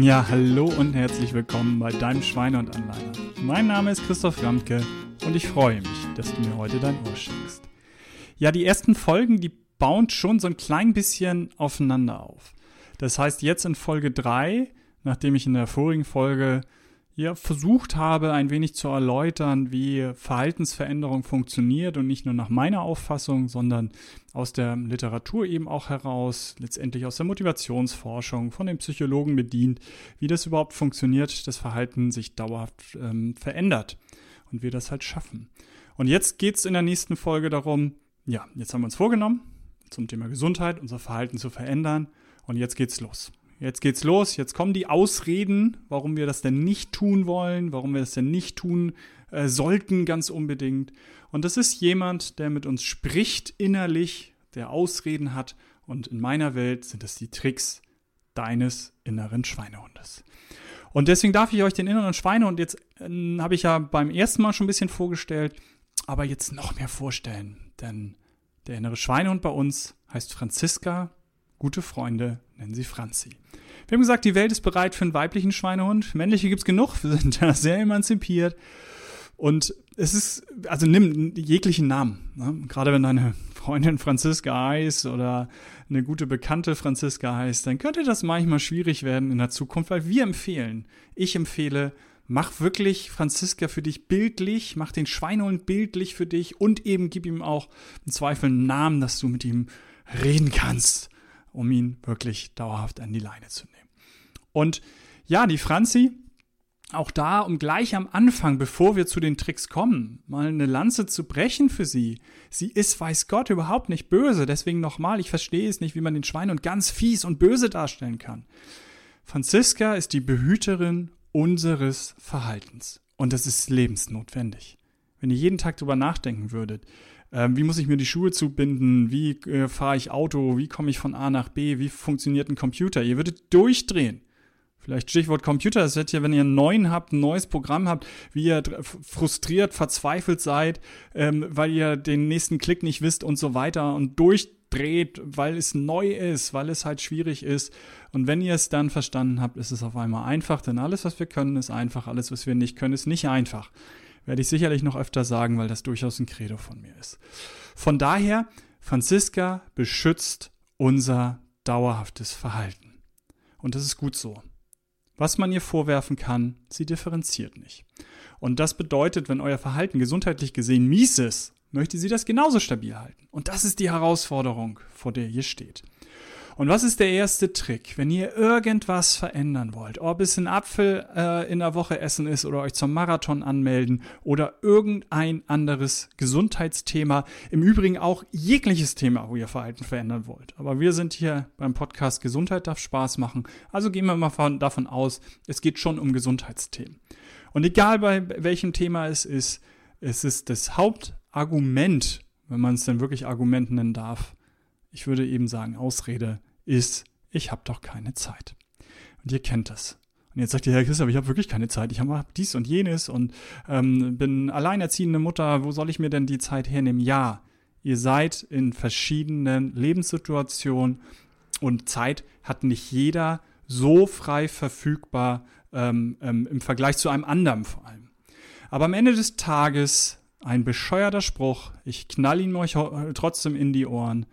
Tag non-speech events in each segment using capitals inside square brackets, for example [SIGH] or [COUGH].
Ja, hallo und herzlich willkommen bei deinem Schweine und Anleiner. Mein Name ist Christoph Ramke und ich freue mich, dass du mir heute dein Ohr schenkst. Ja, die ersten Folgen, die bauen schon so ein klein bisschen aufeinander auf. Das heißt, jetzt in Folge 3, nachdem ich in der vorigen Folge ja, versucht habe, ein wenig zu erläutern, wie Verhaltensveränderung funktioniert und nicht nur nach meiner Auffassung, sondern aus der Literatur eben auch heraus, letztendlich aus der Motivationsforschung, von den Psychologen bedient, wie das überhaupt funktioniert, das Verhalten sich dauerhaft ähm, verändert und wir das halt schaffen. Und jetzt geht es in der nächsten Folge darum, ja, jetzt haben wir uns vorgenommen, zum Thema Gesundheit unser Verhalten zu verändern und jetzt geht's los jetzt geht's los, jetzt kommen die Ausreden, warum wir das denn nicht tun wollen, warum wir das denn nicht tun äh, sollten, ganz unbedingt. Und das ist jemand, der mit uns spricht innerlich, der Ausreden hat. Und in meiner Welt sind es die Tricks deines inneren Schweinehundes. Und deswegen darf ich euch den inneren Schweinehund jetzt, äh, habe ich ja beim ersten Mal schon ein bisschen vorgestellt, aber jetzt noch mehr vorstellen. Denn der innere Schweinehund bei uns heißt Franziska Gute Freunde nennen sie Franzi. Wir haben gesagt, die Welt ist bereit für einen weiblichen Schweinehund. Männliche gibt es genug. Wir [LAUGHS] sind da sehr emanzipiert. Und es ist, also nimm jeglichen Namen. Ne? Gerade wenn deine Freundin Franziska heißt oder eine gute Bekannte Franziska heißt, dann könnte das manchmal schwierig werden in der Zukunft, weil wir empfehlen, ich empfehle, mach wirklich Franziska für dich bildlich, mach den Schweinehund bildlich für dich und eben gib ihm auch im Zweifel einen Namen, dass du mit ihm reden kannst um ihn wirklich dauerhaft an die Leine zu nehmen. Und ja, die Franzi, auch da, um gleich am Anfang, bevor wir zu den Tricks kommen, mal eine Lanze zu brechen für sie. Sie ist, weiß Gott, überhaupt nicht böse. Deswegen nochmal, ich verstehe es nicht, wie man den Schwein und ganz fies und böse darstellen kann. Franziska ist die Behüterin unseres Verhaltens. Und das ist lebensnotwendig. Wenn ihr jeden Tag darüber nachdenken würdet, ähm, wie muss ich mir die Schuhe zubinden? Wie äh, fahre ich Auto? Wie komme ich von A nach B? Wie funktioniert ein Computer? Ihr würdet durchdrehen. Vielleicht Stichwort Computer, das wird ja, wenn ihr einen neuen habt, ein neues Programm habt, wie ihr frustriert, verzweifelt seid, ähm, weil ihr den nächsten Klick nicht wisst und so weiter und durchdreht, weil es neu ist, weil es halt schwierig ist. Und wenn ihr es dann verstanden habt, ist es auf einmal einfach, denn alles, was wir können, ist einfach, alles, was wir nicht können, ist nicht einfach. Werde ich sicherlich noch öfter sagen, weil das durchaus ein Credo von mir ist. Von daher, Franziska beschützt unser dauerhaftes Verhalten. Und das ist gut so. Was man ihr vorwerfen kann, sie differenziert nicht. Und das bedeutet, wenn euer Verhalten gesundheitlich gesehen mies ist, möchte sie das genauso stabil halten. Und das ist die Herausforderung, vor der ihr steht. Und was ist der erste Trick, wenn ihr irgendwas verändern wollt? Ob es ein Apfel äh, in der Woche essen ist oder euch zum Marathon anmelden oder irgendein anderes Gesundheitsthema. Im Übrigen auch jegliches Thema, wo ihr Verhalten verändern wollt. Aber wir sind hier beim Podcast Gesundheit darf Spaß machen. Also gehen wir mal von, davon aus, es geht schon um Gesundheitsthemen. Und egal bei welchem Thema es ist, es ist das Hauptargument, wenn man es denn wirklich Argument nennen darf. Ich würde eben sagen, Ausrede ist, ich habe doch keine Zeit. Und ihr kennt das. Und jetzt sagt ihr, Herr Christoph, ich habe wirklich keine Zeit. Ich habe dies und jenes und ähm, bin alleinerziehende Mutter. Wo soll ich mir denn die Zeit hernehmen? Ja, ihr seid in verschiedenen Lebenssituationen und Zeit hat nicht jeder so frei verfügbar ähm, ähm, im Vergleich zu einem anderen vor allem. Aber am Ende des Tages ein bescheuerter Spruch. Ich knall ihn euch trotzdem in die Ohren.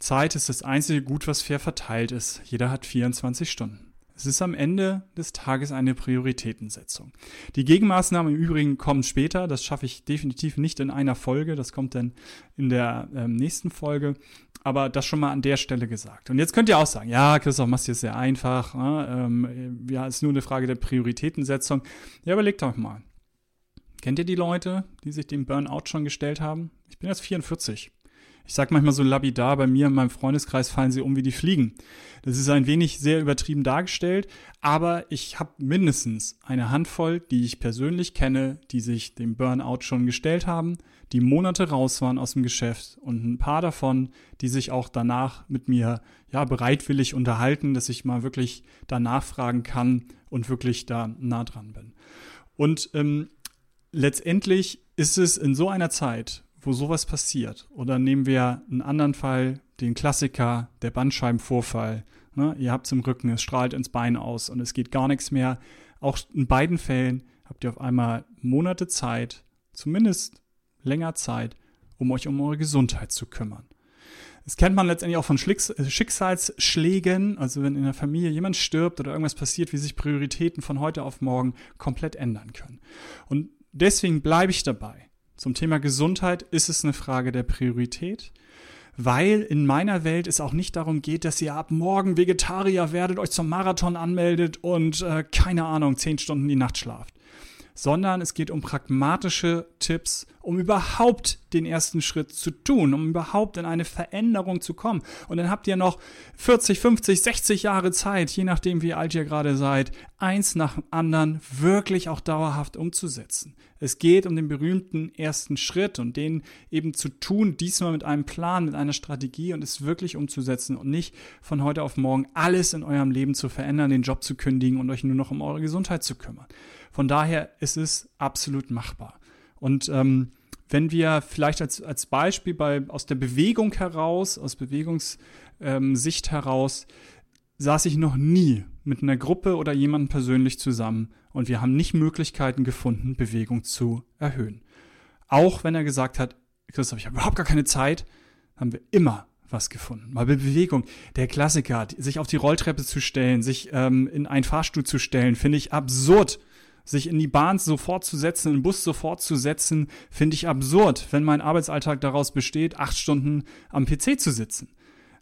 Zeit ist das einzige Gut, was fair verteilt ist. Jeder hat 24 Stunden. Es ist am Ende des Tages eine Prioritätensetzung. Die Gegenmaßnahmen im Übrigen kommen später. Das schaffe ich definitiv nicht in einer Folge. Das kommt dann in der ähm, nächsten Folge. Aber das schon mal an der Stelle gesagt. Und jetzt könnt ihr auch sagen, ja, Christoph, machst du es sehr einfach. Ne? Ähm, ja, ist nur eine Frage der Prioritätensetzung. Ja, überlegt doch mal. Kennt ihr die Leute, die sich dem Burnout schon gestellt haben? Ich bin jetzt 44. Ich sage manchmal so labidar, bei mir in meinem Freundeskreis fallen sie um wie die Fliegen. Das ist ein wenig sehr übertrieben dargestellt, aber ich habe mindestens eine Handvoll, die ich persönlich kenne, die sich dem Burnout schon gestellt haben, die Monate raus waren aus dem Geschäft und ein paar davon, die sich auch danach mit mir ja bereitwillig unterhalten, dass ich mal wirklich danach fragen kann und wirklich da nah dran bin. Und ähm, letztendlich ist es in so einer Zeit, wo sowas passiert. Oder nehmen wir einen anderen Fall, den Klassiker, der Bandscheibenvorfall. Ne? Ihr habt es im Rücken, es strahlt ins Bein aus und es geht gar nichts mehr. Auch in beiden Fällen habt ihr auf einmal Monate Zeit, zumindest länger Zeit, um euch um eure Gesundheit zu kümmern. Das kennt man letztendlich auch von äh, Schicksalsschlägen, also wenn in der Familie jemand stirbt oder irgendwas passiert, wie sich Prioritäten von heute auf morgen komplett ändern können. Und deswegen bleibe ich dabei. Zum Thema Gesundheit ist es eine Frage der Priorität, weil in meiner Welt es auch nicht darum geht, dass ihr ab morgen Vegetarier werdet, euch zum Marathon anmeldet und äh, keine Ahnung, zehn Stunden die Nacht schlaft sondern es geht um pragmatische Tipps, um überhaupt den ersten Schritt zu tun, um überhaupt in eine Veränderung zu kommen. Und dann habt ihr noch 40, 50, 60 Jahre Zeit, je nachdem wie alt ihr gerade seid, eins nach dem anderen wirklich auch dauerhaft umzusetzen. Es geht um den berühmten ersten Schritt und den eben zu tun, diesmal mit einem Plan, mit einer Strategie und es wirklich umzusetzen und nicht von heute auf morgen alles in eurem Leben zu verändern, den Job zu kündigen und euch nur noch um eure Gesundheit zu kümmern. Von daher ist es absolut machbar. Und ähm, wenn wir vielleicht als, als Beispiel bei, aus der Bewegung heraus, aus Bewegungssicht ähm, heraus, saß ich noch nie mit einer Gruppe oder jemandem persönlich zusammen und wir haben nicht Möglichkeiten gefunden, Bewegung zu erhöhen. Auch wenn er gesagt hat, Christoph, ich habe überhaupt gar keine Zeit, haben wir immer was gefunden. Mal Bewegung. Der Klassiker, sich auf die Rolltreppe zu stellen, sich ähm, in einen Fahrstuhl zu stellen, finde ich absurd. Sich in die Bahn sofort zu setzen, in den Bus sofort zu setzen, finde ich absurd, wenn mein Arbeitsalltag daraus besteht, acht Stunden am PC zu sitzen.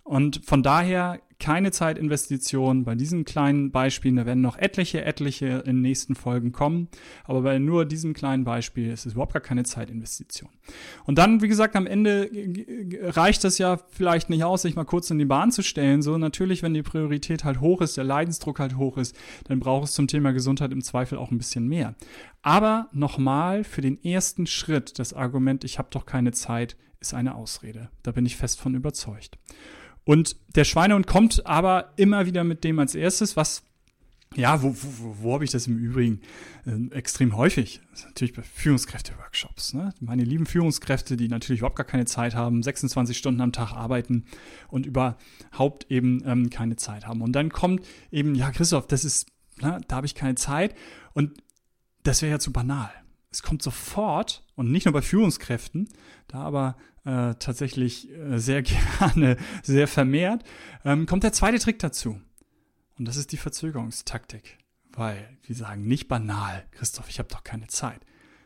Und von daher keine Zeitinvestition bei diesen kleinen Beispielen. Da werden noch etliche, etliche in den nächsten Folgen kommen. Aber bei nur diesem kleinen Beispiel ist es überhaupt gar keine Zeitinvestition. Und dann, wie gesagt, am Ende reicht das ja vielleicht nicht aus, sich mal kurz in die Bahn zu stellen. So natürlich, wenn die Priorität halt hoch ist, der Leidensdruck halt hoch ist, dann braucht es zum Thema Gesundheit im Zweifel auch ein bisschen mehr. Aber nochmal, für den ersten Schritt, das Argument, ich habe doch keine Zeit, ist eine Ausrede. Da bin ich fest von überzeugt. Und der Schweinehund kommt aber immer wieder mit dem als erstes, was ja, wo, wo, wo habe ich das im Übrigen äh, extrem häufig? Das ist natürlich bei Führungskräfte-Workshops. Ne? Meine lieben Führungskräfte, die natürlich überhaupt gar keine Zeit haben, 26 Stunden am Tag arbeiten und überhaupt eben ähm, keine Zeit haben. Und dann kommt eben, ja, Christoph, das ist, na, da habe ich keine Zeit. Und das wäre ja zu banal. Es kommt sofort, und nicht nur bei Führungskräften, da aber äh, tatsächlich äh, sehr [LAUGHS] gerne, sehr vermehrt, ähm, kommt der zweite Trick dazu. Und das ist die Verzögerungstaktik. Weil wir sagen nicht banal, Christoph, ich habe doch keine Zeit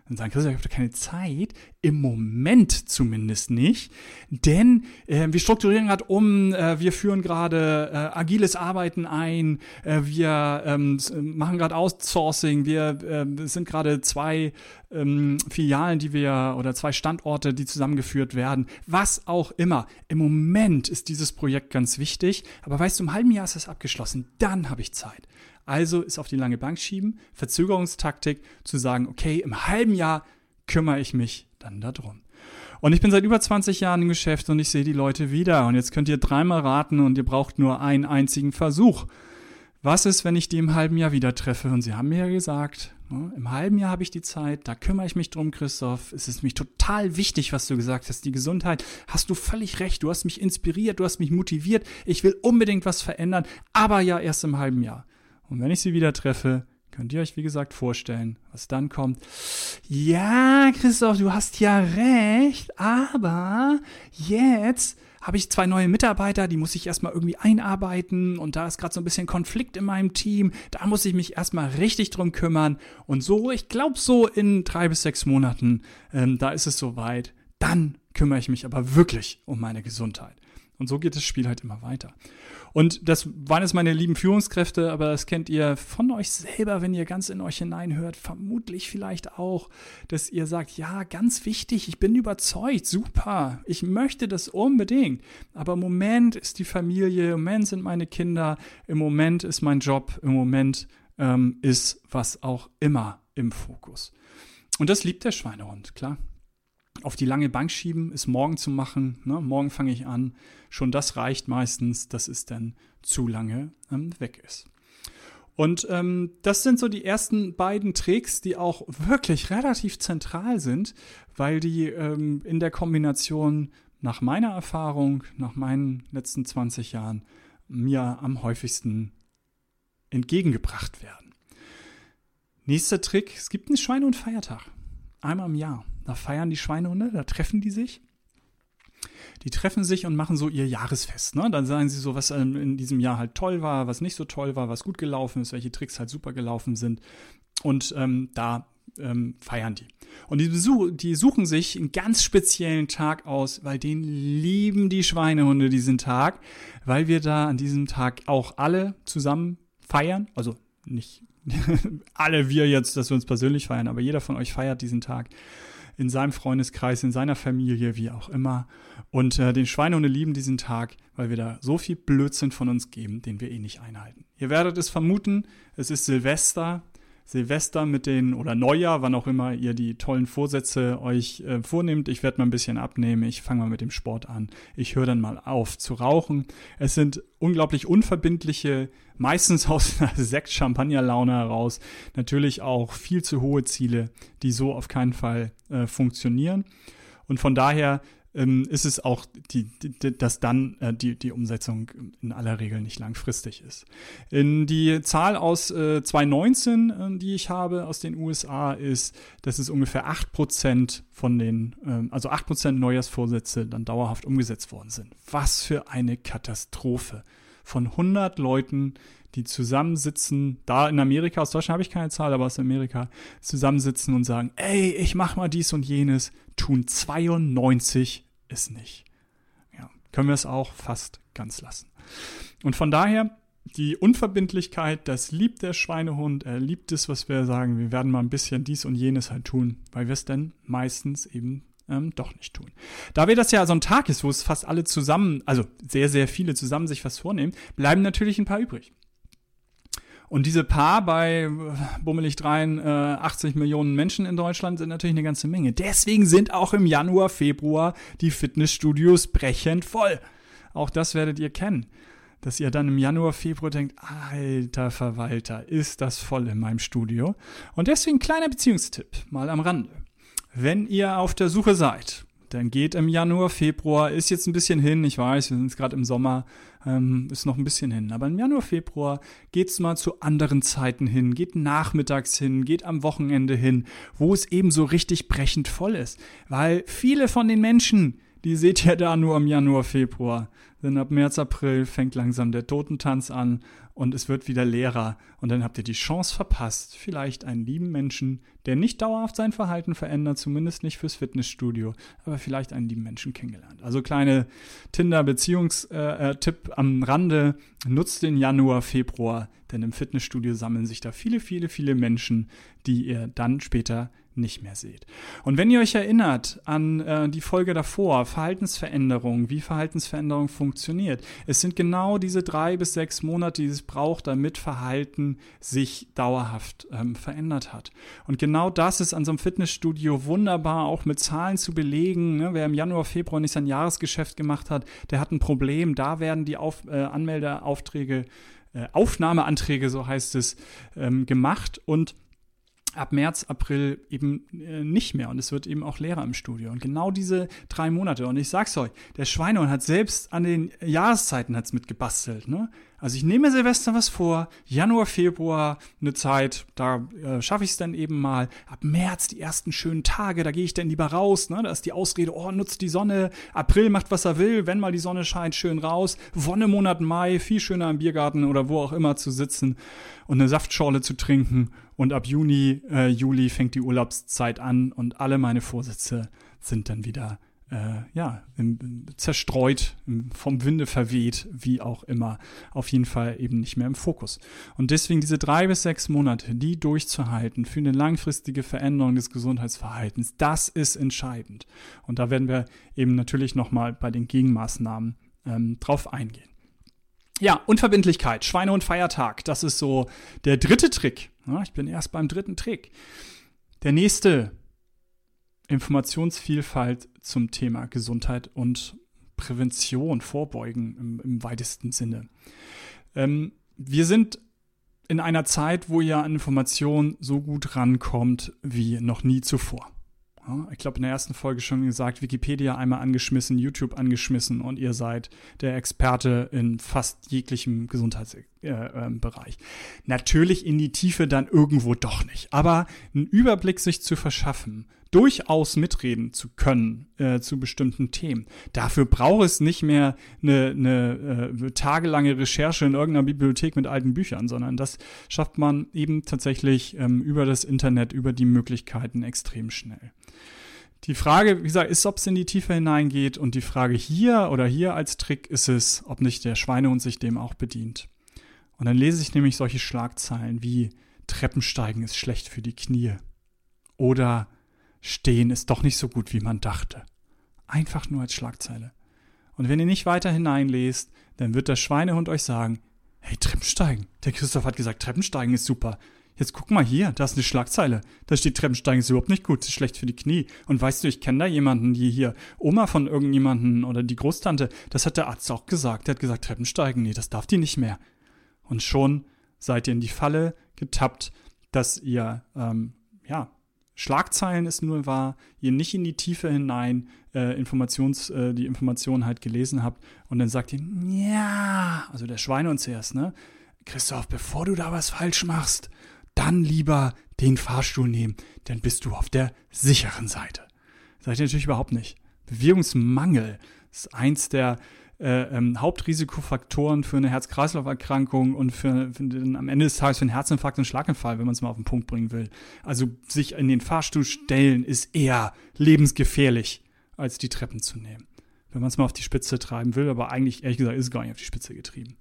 und sagen, Christoph, ich habe keine Zeit, im Moment zumindest nicht, denn äh, wir strukturieren gerade um, äh, wir führen gerade äh, agiles Arbeiten ein, äh, wir ähm, machen gerade Outsourcing, wir äh, sind gerade zwei ähm, Filialen, die wir oder zwei Standorte, die zusammengeführt werden, was auch immer. Im Moment ist dieses Projekt ganz wichtig, aber weißt du, im halben Jahr ist es abgeschlossen, dann habe ich Zeit. Also ist auf die lange Bank schieben, Verzögerungstaktik, zu sagen, okay, im halben Jahr kümmere ich mich dann darum. Und ich bin seit über 20 Jahren im Geschäft und ich sehe die Leute wieder. Und jetzt könnt ihr dreimal raten und ihr braucht nur einen einzigen Versuch. Was ist, wenn ich die im halben Jahr wieder treffe? Und sie haben mir ja gesagt, ne, im halben Jahr habe ich die Zeit, da kümmere ich mich drum, Christoph. Es ist mich total wichtig, was du gesagt hast. Die Gesundheit, hast du völlig recht. Du hast mich inspiriert, du hast mich motiviert. Ich will unbedingt was verändern, aber ja erst im halben Jahr. Und wenn ich sie wieder treffe, könnt ihr euch, wie gesagt, vorstellen, was dann kommt. Ja, Christoph, du hast ja recht, aber jetzt habe ich zwei neue Mitarbeiter, die muss ich erstmal irgendwie einarbeiten und da ist gerade so ein bisschen Konflikt in meinem Team. Da muss ich mich erstmal richtig drum kümmern. Und so, ich glaube, so in drei bis sechs Monaten, ähm, da ist es soweit. Dann kümmere ich mich aber wirklich um meine Gesundheit. Und so geht das Spiel halt immer weiter. Und das waren jetzt meine lieben Führungskräfte, aber das kennt ihr von euch selber, wenn ihr ganz in euch hineinhört, vermutlich vielleicht auch, dass ihr sagt, ja, ganz wichtig, ich bin überzeugt, super, ich möchte das unbedingt. Aber im Moment ist die Familie, im Moment sind meine Kinder, im Moment ist mein Job, im Moment ähm, ist was auch immer im Fokus. Und das liebt der Schweinehund, klar auf die lange Bank schieben, ist morgen zu machen. Ne? Morgen fange ich an. Schon das reicht meistens, dass es dann zu lange ähm, weg ist. Und ähm, das sind so die ersten beiden Tricks, die auch wirklich relativ zentral sind, weil die ähm, in der Kombination nach meiner Erfahrung, nach meinen letzten 20 Jahren, mir am häufigsten entgegengebracht werden. Nächster Trick, es gibt einen Schweine- und Feiertag. Einmal im Jahr. Da feiern die Schweinehunde, da treffen die sich. Die treffen sich und machen so ihr Jahresfest. Ne? Dann sagen sie so, was in diesem Jahr halt toll war, was nicht so toll war, was gut gelaufen ist, welche Tricks halt super gelaufen sind. Und ähm, da ähm, feiern die. Und die, besuch, die suchen sich einen ganz speziellen Tag aus, weil den lieben die Schweinehunde diesen Tag, weil wir da an diesem Tag auch alle zusammen feiern. Also nicht [LAUGHS] alle wir jetzt, dass wir uns persönlich feiern, aber jeder von euch feiert diesen Tag in seinem Freundeskreis, in seiner Familie, wie auch immer. Und äh, den Schweinehunde lieben diesen Tag, weil wir da so viel Blödsinn von uns geben, den wir eh nicht einhalten. Ihr werdet es vermuten, es ist Silvester, Silvester mit den oder Neujahr, wann auch immer ihr die tollen Vorsätze euch äh, vornehmt. Ich werde mal ein bisschen abnehmen. Ich fange mal mit dem Sport an. Ich höre dann mal auf zu rauchen. Es sind unglaublich unverbindliche, meistens aus [LAUGHS] einer Sekt-Champagner-Laune heraus, natürlich auch viel zu hohe Ziele, die so auf keinen Fall äh, funktionieren. Und von daher ähm, ist es auch, die, die, dass dann äh, die, die Umsetzung in aller Regel nicht langfristig ist. In die Zahl aus äh, 2019, äh, die ich habe aus den USA, ist, dass es ungefähr 8% von den, äh, also 8% Neujahrsvorsätze dann dauerhaft umgesetzt worden sind. Was für eine Katastrophe. Von 100 Leuten, die zusammensitzen, da in Amerika, aus Deutschland habe ich keine Zahl, aber aus Amerika, zusammensitzen und sagen, ey, ich mach mal dies und jenes, tun 92 es nicht. Ja, können wir es auch fast ganz lassen. Und von daher, die Unverbindlichkeit, das liebt der Schweinehund, er liebt es, was wir sagen, wir werden mal ein bisschen dies und jenes halt tun, weil wir es denn meistens eben ähm, doch nicht tun. Da wir das ja so ein Tag ist, wo es fast alle zusammen, also sehr, sehr viele zusammen sich was vornehmen, bleiben natürlich ein paar übrig. Und diese Paar bei bummelig 83 Millionen Menschen in Deutschland sind natürlich eine ganze Menge. Deswegen sind auch im Januar, Februar die Fitnessstudios brechend voll. Auch das werdet ihr kennen. Dass ihr dann im Januar, Februar denkt, alter Verwalter, ist das voll in meinem Studio. Und deswegen kleiner Beziehungstipp, mal am Rande. Wenn ihr auf der Suche seid dann geht im Januar, Februar, ist jetzt ein bisschen hin, ich weiß, wir sind gerade im Sommer, ähm, ist noch ein bisschen hin. Aber im Januar, Februar geht's mal zu anderen Zeiten hin, geht nachmittags hin, geht am Wochenende hin, wo es eben so richtig brechend voll ist. Weil viele von den Menschen, die seht ihr da nur im Januar, Februar. Denn ab März, April fängt langsam der Totentanz an und es wird wieder leerer. Und dann habt ihr die Chance verpasst, vielleicht einen lieben Menschen, der nicht dauerhaft sein Verhalten verändert, zumindest nicht fürs Fitnessstudio, aber vielleicht einen lieben Menschen kennengelernt. Also kleine Tinder-Beziehungstipp äh, äh, am Rande. Nutzt den Januar, Februar, denn im Fitnessstudio sammeln sich da viele, viele, viele Menschen, die ihr dann später nicht mehr seht. Und wenn ihr euch erinnert an äh, die Folge davor, Verhaltensveränderung, wie Verhaltensveränderung funktioniert, es sind genau diese drei bis sechs Monate, die es braucht, damit Verhalten sich dauerhaft ähm, verändert hat. Und genau das ist an so einem Fitnessstudio wunderbar auch mit Zahlen zu belegen. Ne? Wer im Januar, Februar nicht sein Jahresgeschäft gemacht hat, der hat ein Problem. Da werden die Auf, äh, Anmeldeaufträge, äh, Aufnahmeanträge, so heißt es, ähm, gemacht und ab März, April eben äh, nicht mehr und es wird eben auch leerer im Studio. Und genau diese drei Monate. Und ich sag's euch, der Schweinehund hat selbst an den Jahreszeiten hat's mitgebastelt. Ne? Also ich nehme Silvester was vor, Januar, Februar eine Zeit, da äh, schaffe ich es dann eben mal. Ab März die ersten schönen Tage, da gehe ich dann lieber raus. Ne? Da ist die Ausrede, oh, nutzt die Sonne. April macht, was er will, wenn mal die Sonne scheint, schön raus. Wonnemonat Mai, viel schöner im Biergarten oder wo auch immer zu sitzen und eine Saftschorle zu trinken. Und ab Juni, äh, Juli fängt die Urlaubszeit an und alle meine Vorsätze sind dann wieder äh, ja, im, zerstreut, im, vom Winde verweht, wie auch immer, auf jeden Fall eben nicht mehr im Fokus. Und deswegen diese drei bis sechs Monate, die durchzuhalten für eine langfristige Veränderung des Gesundheitsverhaltens, das ist entscheidend. Und da werden wir eben natürlich nochmal bei den Gegenmaßnahmen ähm, drauf eingehen. Ja, Unverbindlichkeit, Schweine- und Feiertag, das ist so der dritte Trick. Ja, ich bin erst beim dritten Trick. Der nächste Informationsvielfalt zum Thema Gesundheit und Prävention, Vorbeugen im, im weitesten Sinne. Ähm, wir sind in einer Zeit, wo ihr an Informationen so gut rankommt wie noch nie zuvor. Ich glaube, in der ersten Folge schon gesagt, Wikipedia einmal angeschmissen, YouTube angeschmissen und ihr seid der Experte in fast jeglichem Gesundheitsbereich. Äh, äh, Natürlich in die Tiefe dann irgendwo doch nicht, aber einen Überblick sich zu verschaffen, durchaus mitreden zu können äh, zu bestimmten Themen. Dafür braucht es nicht mehr eine, eine äh, tagelange Recherche in irgendeiner Bibliothek mit alten Büchern, sondern das schafft man eben tatsächlich ähm, über das Internet, über die Möglichkeiten extrem schnell. Die Frage, wie gesagt, ist, ob es in die Tiefe hineingeht und die Frage hier oder hier als Trick ist es, ob nicht der Schweinehund sich dem auch bedient. Und dann lese ich nämlich solche Schlagzeilen wie Treppensteigen ist schlecht für die Knie oder Stehen ist doch nicht so gut, wie man dachte. Einfach nur als Schlagzeile. Und wenn ihr nicht weiter hineinlest, dann wird der Schweinehund euch sagen, hey, Treppensteigen. Der Christoph hat gesagt, Treppensteigen ist super. Jetzt guck mal hier, da ist eine Schlagzeile. Da steht Treppensteigen ist überhaupt nicht gut, ist schlecht für die Knie. Und weißt du, ich kenne da jemanden, die hier, Oma von irgendjemanden oder die Großtante, das hat der Arzt auch gesagt. Der hat gesagt, Treppensteigen, nee, das darf die nicht mehr. Und schon seid ihr in die Falle getappt, dass ihr, ähm, ja, Schlagzeilen ist nur wahr, ihr nicht in die Tiefe hinein äh, Informations, äh, die Informationen halt gelesen habt und dann sagt ihr, ja, also der Schweine und zuerst, ne? Christoph, bevor du da was falsch machst, dann lieber den Fahrstuhl nehmen, dann bist du auf der sicheren Seite. Seid ihr natürlich überhaupt nicht. Bewegungsmangel ist eins der äh, ähm, Hauptrisikofaktoren für eine Herz-Kreislauf-Erkrankung und für, für den, am Ende des Tages für einen Herzinfarkt und Schlaganfall, wenn man es mal auf den Punkt bringen will. Also sich in den Fahrstuhl stellen ist eher lebensgefährlich, als die Treppen zu nehmen wenn man es mal auf die Spitze treiben will, aber eigentlich, ehrlich gesagt, ist es gar nicht auf die Spitze getrieben.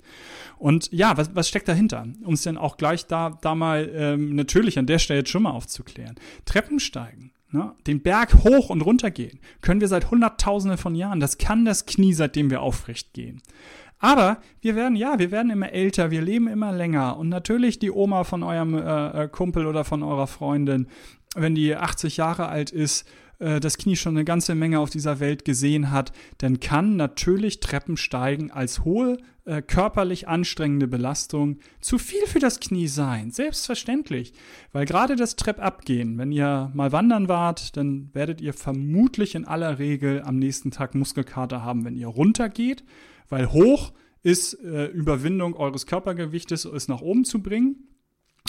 Und ja, was, was steckt dahinter? Um es dann auch gleich da, da mal ähm, natürlich an der Stelle jetzt schon mal aufzuklären. Treppensteigen, ne, den Berg hoch und runter gehen, können wir seit Hunderttausenden von Jahren. Das kann das Knie, seitdem wir aufrecht gehen. Aber wir werden, ja, wir werden immer älter, wir leben immer länger. Und natürlich die Oma von eurem äh, äh Kumpel oder von eurer Freundin, wenn die 80 Jahre alt ist, äh, das Knie schon eine ganze Menge auf dieser Welt gesehen hat, dann kann natürlich Treppensteigen als hohe äh, körperlich anstrengende Belastung zu viel für das Knie sein. Selbstverständlich. Weil gerade das Treppabgehen, wenn ihr mal wandern wart, dann werdet ihr vermutlich in aller Regel am nächsten Tag Muskelkater haben, wenn ihr runtergeht. Weil hoch ist äh, Überwindung eures Körpergewichtes, es nach oben zu bringen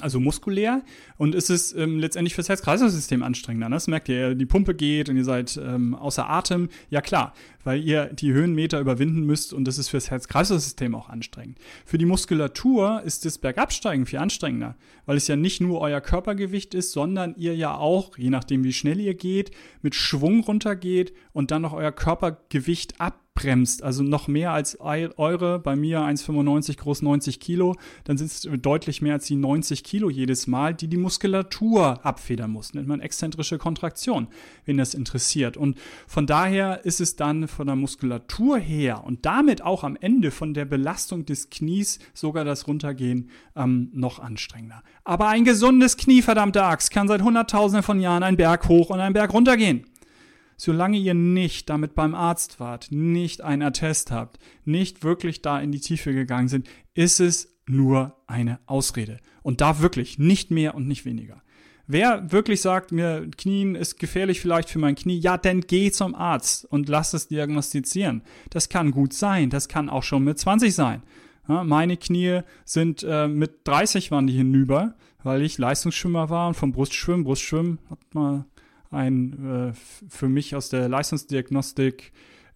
also muskulär und ist es ähm, letztendlich fürs Herz-Kreislauf-System anstrengender. Ne? Das merkt ihr, die Pumpe geht und ihr seid ähm, außer Atem. Ja klar, weil ihr die Höhenmeter überwinden müsst und das ist fürs Herz-Kreislauf-System auch anstrengend. Für die Muskulatur ist das Bergabsteigen viel anstrengender, weil es ja nicht nur euer Körpergewicht ist, sondern ihr ja auch, je nachdem wie schnell ihr geht, mit Schwung runtergeht und dann noch euer Körpergewicht ab bremst, also noch mehr als eure, bei mir 1,95 groß 90 Kilo, dann sind es deutlich mehr als die 90 Kilo jedes Mal, die die Muskulatur abfedern muss. Nennt man exzentrische Kontraktion, wenn das interessiert. Und von daher ist es dann von der Muskulatur her und damit auch am Ende von der Belastung des Knies sogar das Runtergehen ähm, noch anstrengender. Aber ein gesundes Knie, verdammte Axt, kann seit Hunderttausenden von Jahren einen Berg hoch und einen Berg runtergehen. Solange ihr nicht damit beim Arzt wart, nicht ein Attest habt, nicht wirklich da in die Tiefe gegangen sind, ist es nur eine Ausrede. Und da wirklich nicht mehr und nicht weniger. Wer wirklich sagt, mir Knien ist gefährlich vielleicht für mein Knie, ja, dann geh zum Arzt und lass es diagnostizieren. Das kann gut sein, das kann auch schon mit 20 sein. Ja, meine Knie sind äh, mit 30 waren die hinüber, weil ich Leistungsschwimmer war und vom Brustschwimmen, Brustschwimmen hat mal ein äh, für mich aus der Leistungsdiagnostik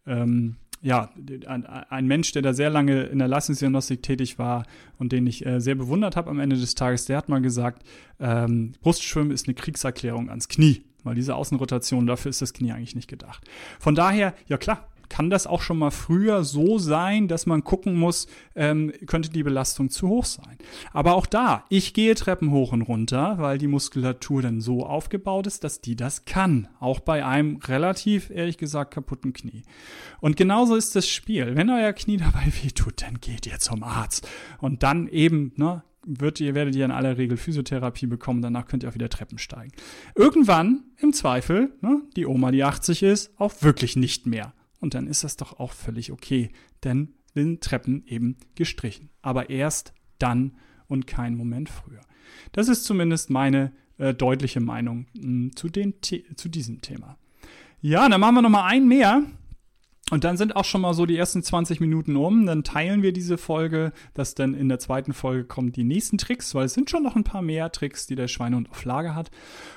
ähm, ja, ein, ein, Mensch, der da sehr lange in der Leistungsdiagnostik tätig war und den ich äh, sehr bewundert habe am Ende des Tages, der hat mal gesagt, ähm, Brustschwimmen ist eine Kriegserklärung ans Knie, weil diese Außenrotation, dafür ist das Knie eigentlich nicht gedacht. Von daher, ja klar, kann das auch schon mal früher so sein, dass man gucken muss, ähm, könnte die Belastung zu hoch sein. Aber auch da, ich gehe Treppen hoch und runter, weil die Muskulatur dann so aufgebaut ist, dass die das kann. Auch bei einem relativ, ehrlich gesagt, kaputten Knie. Und genauso ist das Spiel. Wenn euer Knie dabei wehtut, dann geht ihr zum Arzt. Und dann eben, ne, wird ihr, werdet ihr in aller Regel Physiotherapie bekommen, danach könnt ihr auch wieder Treppen steigen. Irgendwann, im Zweifel, ne, die Oma, die 80 ist, auch wirklich nicht mehr und dann ist das doch auch völlig okay, denn sind Treppen eben gestrichen. Aber erst dann und kein Moment früher. Das ist zumindest meine äh, deutliche Meinung mh, hm, zu, den zu diesem Thema. Ja, dann machen wir noch mal einen mehr. Und dann sind auch schon mal so die ersten 20 Minuten um. Dann teilen wir diese Folge, dass dann in der zweiten Folge kommen die nächsten Tricks, weil es sind schon noch ein paar mehr Tricks, die der Schweinehund auf Lager hat.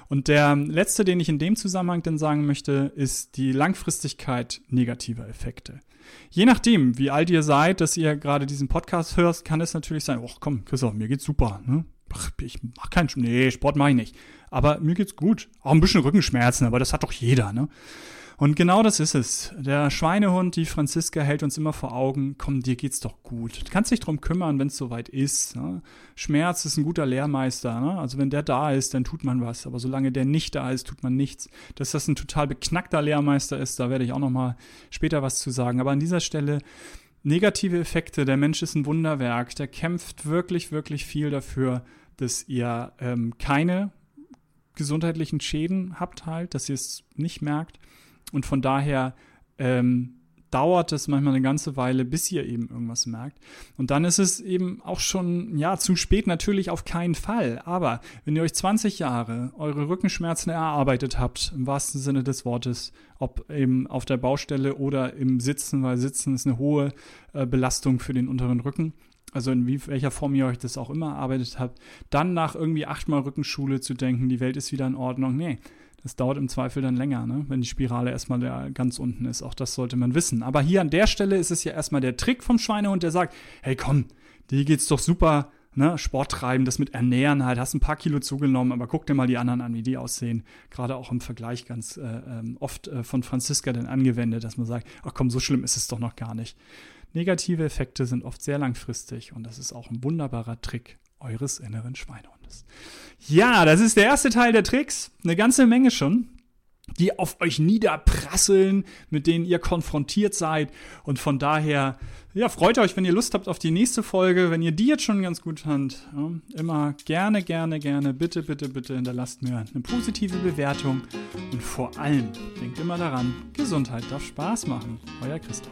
Und der letzte, den ich in dem Zusammenhang dann sagen möchte, ist die Langfristigkeit negativer Effekte. Je nachdem, wie alt ihr seid, dass ihr gerade diesen Podcast hörst, kann es natürlich sein, oh komm, Christoph, mir geht's super. Ne? Ach, ich mach keinen, nee, Sport mache ich nicht. Aber mir geht's gut. Auch ein bisschen Rückenschmerzen, aber das hat doch jeder, ne? Und genau das ist es. Der Schweinehund, die Franziska, hält uns immer vor Augen, komm, dir geht's doch gut. Du kannst dich drum kümmern, wenn es soweit ist. Ne? Schmerz ist ein guter Lehrmeister. Ne? Also wenn der da ist, dann tut man was. Aber solange der nicht da ist, tut man nichts. Dass das ein total beknackter Lehrmeister ist, da werde ich auch noch mal später was zu sagen. Aber an dieser Stelle negative Effekte. Der Mensch ist ein Wunderwerk. Der kämpft wirklich, wirklich viel dafür, dass ihr ähm, keine gesundheitlichen Schäden habt halt, dass ihr es nicht merkt. Und von daher ähm, dauert es manchmal eine ganze Weile, bis ihr eben irgendwas merkt. Und dann ist es eben auch schon, ja, zu spät natürlich auf keinen Fall. Aber wenn ihr euch 20 Jahre eure Rückenschmerzen erarbeitet habt, im wahrsten Sinne des Wortes, ob eben auf der Baustelle oder im Sitzen, weil Sitzen ist eine hohe äh, Belastung für den unteren Rücken, also in wie, welcher Form ihr euch das auch immer erarbeitet habt, dann nach irgendwie achtmal Rückenschule zu denken, die Welt ist wieder in Ordnung. Nee, das dauert im Zweifel dann länger, ne? wenn die Spirale erstmal da ganz unten ist. Auch das sollte man wissen. Aber hier an der Stelle ist es ja erstmal der Trick vom Schweinehund, der sagt, hey komm, dir geht's doch super, ne? Sport treiben, das mit Ernähren halt, hast ein paar Kilo zugenommen, aber guck dir mal die anderen an, wie die aussehen. Gerade auch im Vergleich ganz äh, ähm, oft äh, von Franziska dann angewendet, dass man sagt, ach komm, so schlimm ist es doch noch gar nicht. Negative Effekte sind oft sehr langfristig und das ist auch ein wunderbarer Trick eures inneren Schweinehundes. Ja, das ist der erste Teil der Tricks. Eine ganze Menge schon die auf euch niederprasseln, mit denen ihr konfrontiert seid. Und von daher, ja, freut euch, wenn ihr Lust habt auf die nächste Folge. Wenn ihr die jetzt schon ganz gut fand, ja, immer gerne, gerne, gerne, bitte, bitte, bitte hinterlasst mir eine positive Bewertung. Und vor allem, denkt immer daran, Gesundheit darf Spaß machen. Euer Christoph.